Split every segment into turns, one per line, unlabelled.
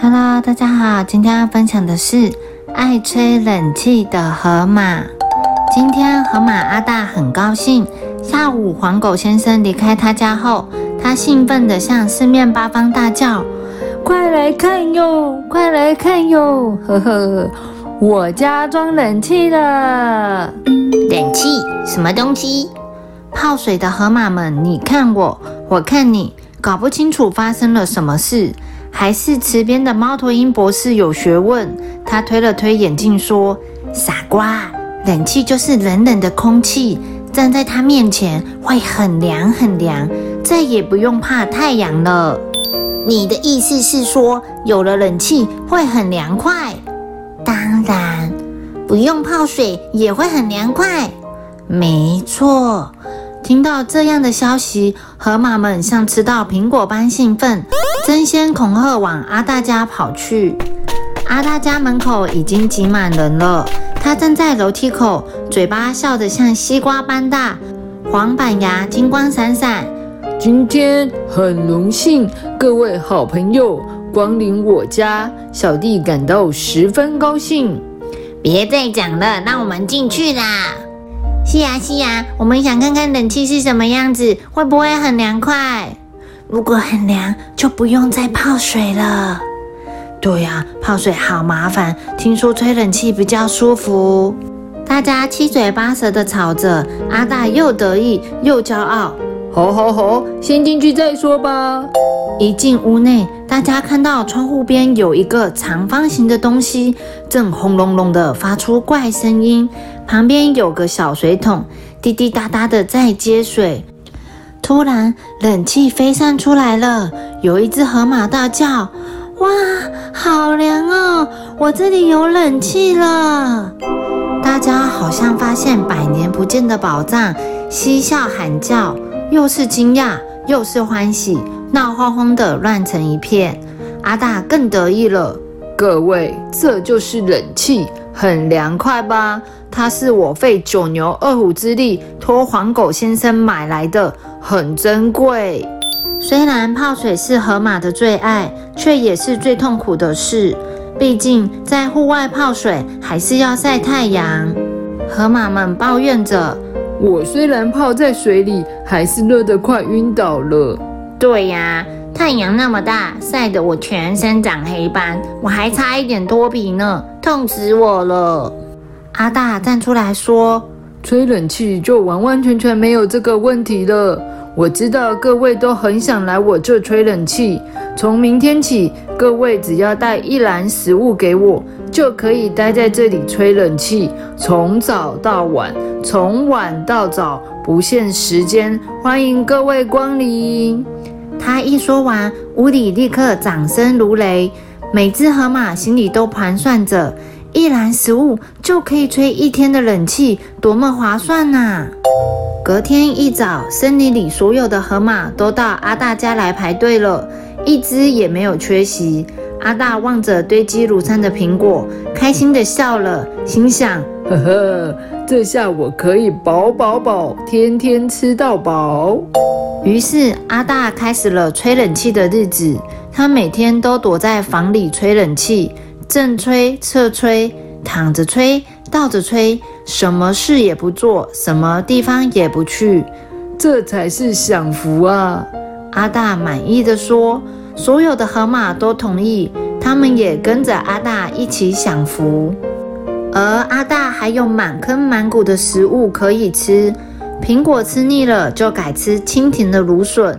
Hello，大家好，今天要分享的是爱吹冷气的河马。今天河马阿大很高兴，下午黄狗先生离开他家后，他兴奋地向四面八方大叫：“快来看哟，快来看哟！呵呵，我家装冷气了。
冷气什么东西？
泡水的河马们，你看我，我看你，搞不清楚发生了什么事。”还是池边的猫头鹰博士有学问，他推了推眼镜说：“傻瓜，冷气就是冷冷的空气，站在它面前会很凉很凉，再也不用怕太阳了。”
你的意思是说，有了冷气会很凉快？
当然，
不用泡水也会很凉快。
没错。听到这样的消息，河马们像吃到苹果般兴奋，争先恐后往阿大家跑去。阿大家门口已经挤满人了，他站在楼梯口，嘴巴笑得像西瓜般大，黄板牙金光闪闪。
今天很荣幸各位好朋友光临我家，小弟感到十分高兴。
别再讲了，让我们进去啦。是呀是呀，我们想看看冷气是什么样子，会不会很凉快？
如果很凉，就不用再泡水了。对呀，泡水好麻烦，听说吹冷气比较舒服。大家七嘴八舌的吵着，阿大又得意又骄傲。
吼吼吼，先进去再说吧。
一进屋内，大家看到窗户边有一个长方形的东西，正轰隆隆的发出怪声音。旁边有个小水桶，滴滴答答的在接水。突然，冷气飞散出来了，有一只河马大叫：“哇，好凉哦！我这里有冷气了！”大家好像发现百年不见的宝藏，嬉笑喊叫，又是惊讶又是欢喜，闹哄哄的乱成一片。阿大更得意了：“
各位，这就是冷气，很凉快吧？”它是我费九牛二虎之力托黄狗先生买来的，很珍贵。
虽然泡水是河马的最爱，却也是最痛苦的事。毕竟在户外泡水还是要晒太阳。河马们抱怨着：“
我虽然泡在水里，还是热得快晕倒了。”
对呀，太阳那么大，晒得我全身长黑斑，我还差一点脱皮呢，痛死我了。
阿大站出来说：“
吹冷气就完完全全没有这个问题了。我知道各位都很想来我这吹冷气。从明天起，各位只要带一篮食物给我，就可以待在这里吹冷气，从早到晚，从晚到早，不限时间。欢迎各位光临。”
他一说完，屋里立刻掌声如雷。每只河马心里都盘算着。一篮食物就可以吹一天的冷气，多么划算呐！隔天一早，森林里所有的河马都到阿大家来排队了，一只也没有缺席。阿大望着堆积如山的苹果，开心地笑了，心想：
呵呵，这下我可以饱饱饱，天天吃到饱。
于是阿大开始了吹冷气的日子，他每天都躲在房里吹冷气。正吹、侧吹、躺着吹、倒着吹，什么事也不做，什么地方也不去，
这才是享福啊！
阿大满意的说。所有的河马都同意，他们也跟着阿大一起享福。而阿大还有满坑满谷的食物可以吃，苹果吃腻了就改吃清甜的芦笋，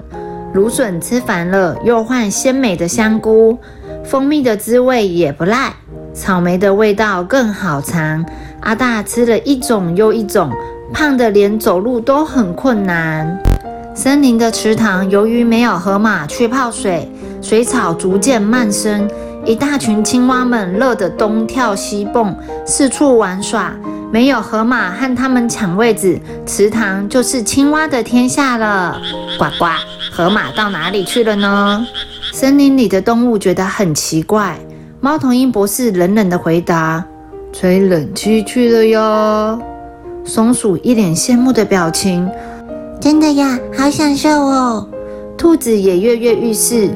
芦笋吃烦了又换鲜美的香菇。蜂蜜的滋味也不赖，草莓的味道更好尝。阿大吃了一种又一种，胖的连走路都很困难。森林的池塘由于没有河马去泡水，水草逐渐漫生，一大群青蛙们乐得东跳西蹦，四处玩耍。没有河马和他们抢位置，池塘就是青蛙的天下了。呱呱，河马到哪里去了呢？森林里的动物觉得很奇怪。猫头鹰博士冷冷的回答：“
吹冷气去了哟。”
松鼠一脸羡慕的表情：“
真的呀，好享受哦。”
兔子也跃跃欲试：“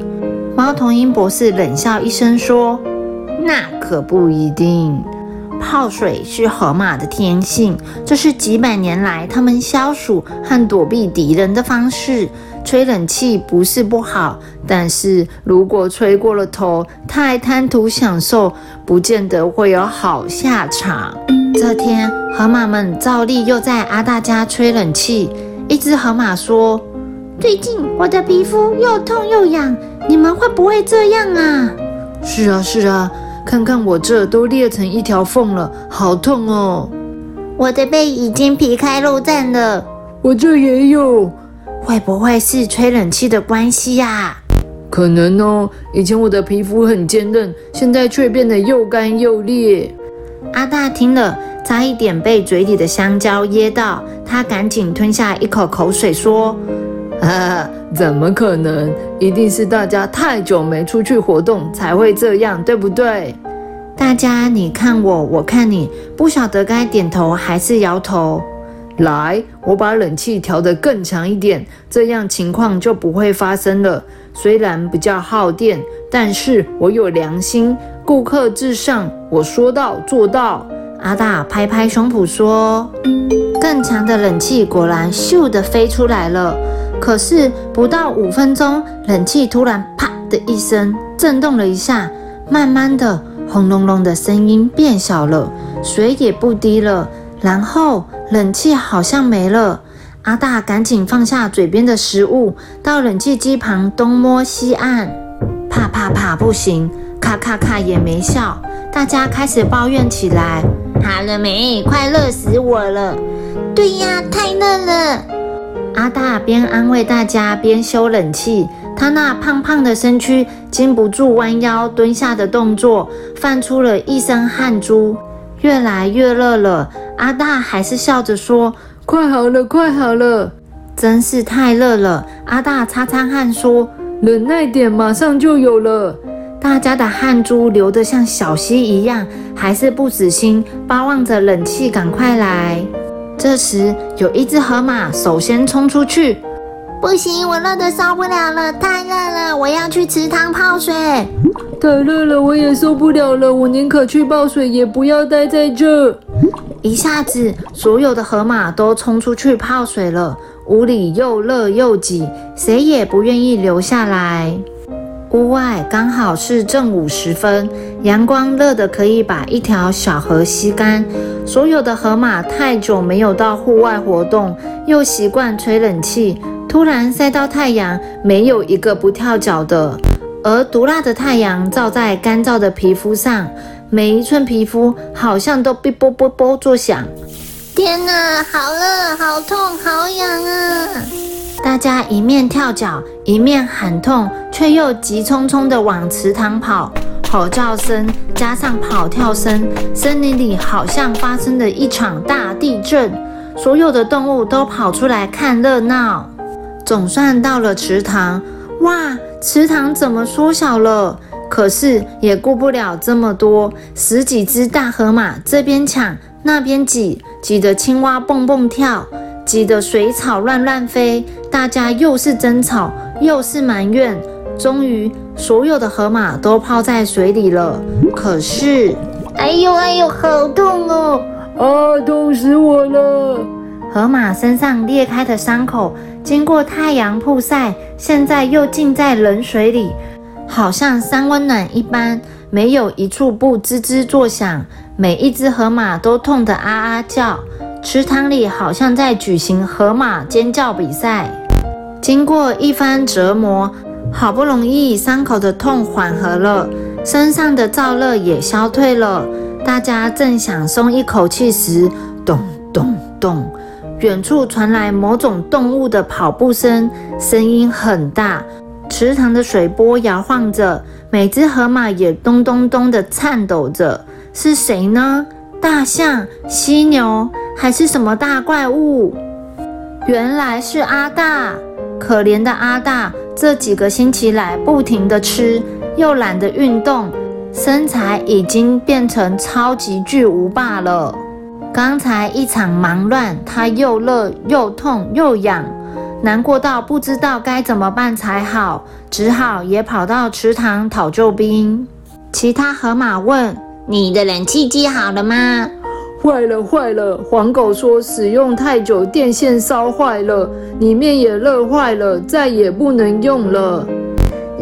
猫头鹰博士冷笑一声说：“那可不一定。泡水是河马的天性，这是几百年来他们消暑和躲避敌人的方式。吹冷气不是不好，但是如果吹过了头，太贪图享受，不见得会有好下场。”这天，河马们照例又在阿大家吹冷气。一只河马说：“
最近我的皮肤又痛又痒，你们会不会这样啊？”“
是啊，是啊，看看我这都裂成一条缝了，好痛哦！”“
我的背已经皮开肉绽了。”“
我这也有。”“
会不会是吹冷气的关系呀？”“
可能哦，以前我的皮肤很坚韧，现在却变得又干又裂。”
阿大听了。差一点被嘴里的香蕉噎到，他赶紧吞下一口口水，说：“
啊，怎么可能？一定是大家太久没出去活动才会这样，对不对？”
大家你看我，我看你，不晓得该点头还是摇头。
来，我把冷气调得更强一点，这样情况就不会发生了。虽然比较耗电，但是我有良心，顾客至上，我说到做到。
阿大拍拍胸脯说：“更强的冷气果然咻的飞出来了。可是不到五分钟，冷气突然啪的一声震动了一下，慢慢的轰隆隆的声音变小了，水也不滴了，然后冷气好像没了。阿大赶紧放下嘴边的食物，到冷气机旁东摸西按，啪啪啪不行，咔咔咔也没效。大家开始抱怨起来。”
好了没？快热死我了！对呀，太热了。
阿大边安慰大家边修冷气，他那胖胖的身躯经不住弯腰蹲下的动作，泛出了一身汗珠。越来越热了，阿大还是笑着说：“
快好了，快好了。”
真是太热了，阿大擦擦汗说：“
忍耐点，马上就有了。”
大家的汗珠流得像小溪一样，还是不死心，巴望着冷气赶快来。这时，有一只河马首先冲出去：“
不行，我热得受不了了，太热了，我要去池塘泡水。”“
太热了，我也受不了了，我宁可去泡水，也不要待在这。”
一下子，所有的河马都冲出去泡水了。屋里又热又挤，谁也不愿意留下来。屋外刚好是正午时分，阳光热得可以把一条小河吸干。所有的河马太久没有到户外活动，又习惯吹冷气，突然晒到太阳，没有一个不跳脚的。而毒辣的太阳照在干燥的皮肤上，每一寸皮肤好像都哔啵啵啵作响。
天哪，好热，好痛，好痒啊！
大家一面跳脚，一面喊痛，却又急匆匆地往池塘跑。吼叫声加上跑跳声，森林里好像发生了一场大地震。所有的动物都跑出来看热闹。总算到了池塘，哇，池塘怎么缩小了？可是也顾不了这么多，十几只大河马这边抢那边挤，挤得青蛙蹦蹦跳。挤得水草乱乱飞，大家又是争吵又是埋怨。终于，所有的河马都泡在水里了。可是，
哎呦哎呦，好痛哦！
啊，痛死我了！
河马身上裂开的伤口，经过太阳曝晒，现在又浸在冷水里，好像三温暖一般，没有一处不吱吱作响。每一只河马都痛得啊啊叫。池塘里好像在举行河马尖叫比赛。经过一番折磨，好不容易伤口的痛缓和了，身上的燥热也消退了。大家正想松一口气时，咚咚咚，远处传来某种动物的跑步声，声音很大。池塘的水波摇晃着，每只河马也咚咚咚地颤抖着。是谁呢？大象、犀牛。还是什么大怪物？原来是阿大，可怜的阿大，这几个星期来不停的吃，又懒得运动，身材已经变成超级巨无霸了。刚才一场忙乱，他又热又痛又痒，难过到不知道该怎么办才好，只好也跑到池塘讨救兵。其他河马问：“
你的冷气机好了吗？”“
坏了，坏了！”黄狗说：“使用太久，电线烧坏了，里面也热坏了，再也不能用了。”“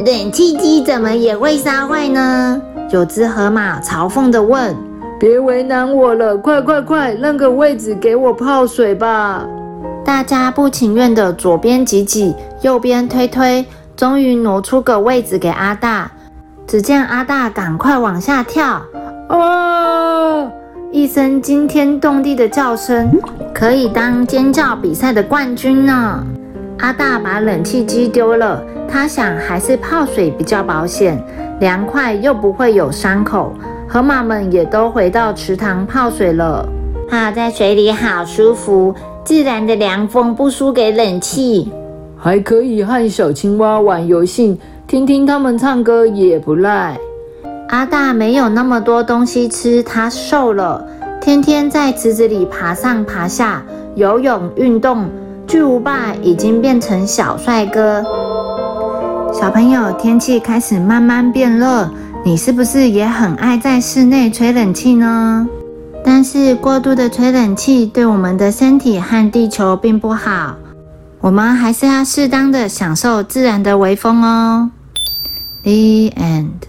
冷气机怎么也会烧坏呢？”
有只河马嘲讽地问。
“别为难我了，快快快，让个位置给我泡水吧！”
大家不情愿的左边挤挤，右边推推，终于挪出个位置给阿大。只见阿大赶快往下跳，啊！一声惊天动地的叫声，可以当尖叫比赛的冠军呢。阿大把冷气机丢了，他想还是泡水比较保险，凉快又不会有伤口。河马们也都回到池塘泡水了，
泡在水里好舒服。自然的凉风不输给冷气，
还可以和小青蛙玩游戏，听听他们唱歌也不赖。
阿大没有那么多东西吃，他瘦了，天天在池子里爬上爬下，游泳运动。巨无霸已经变成小帅哥。小朋友，天气开始慢慢变热，你是不是也很爱在室内吹冷气呢？但是过度的吹冷气对我们的身体和地球并不好，我们还是要适当的享受自然的微风哦。The end.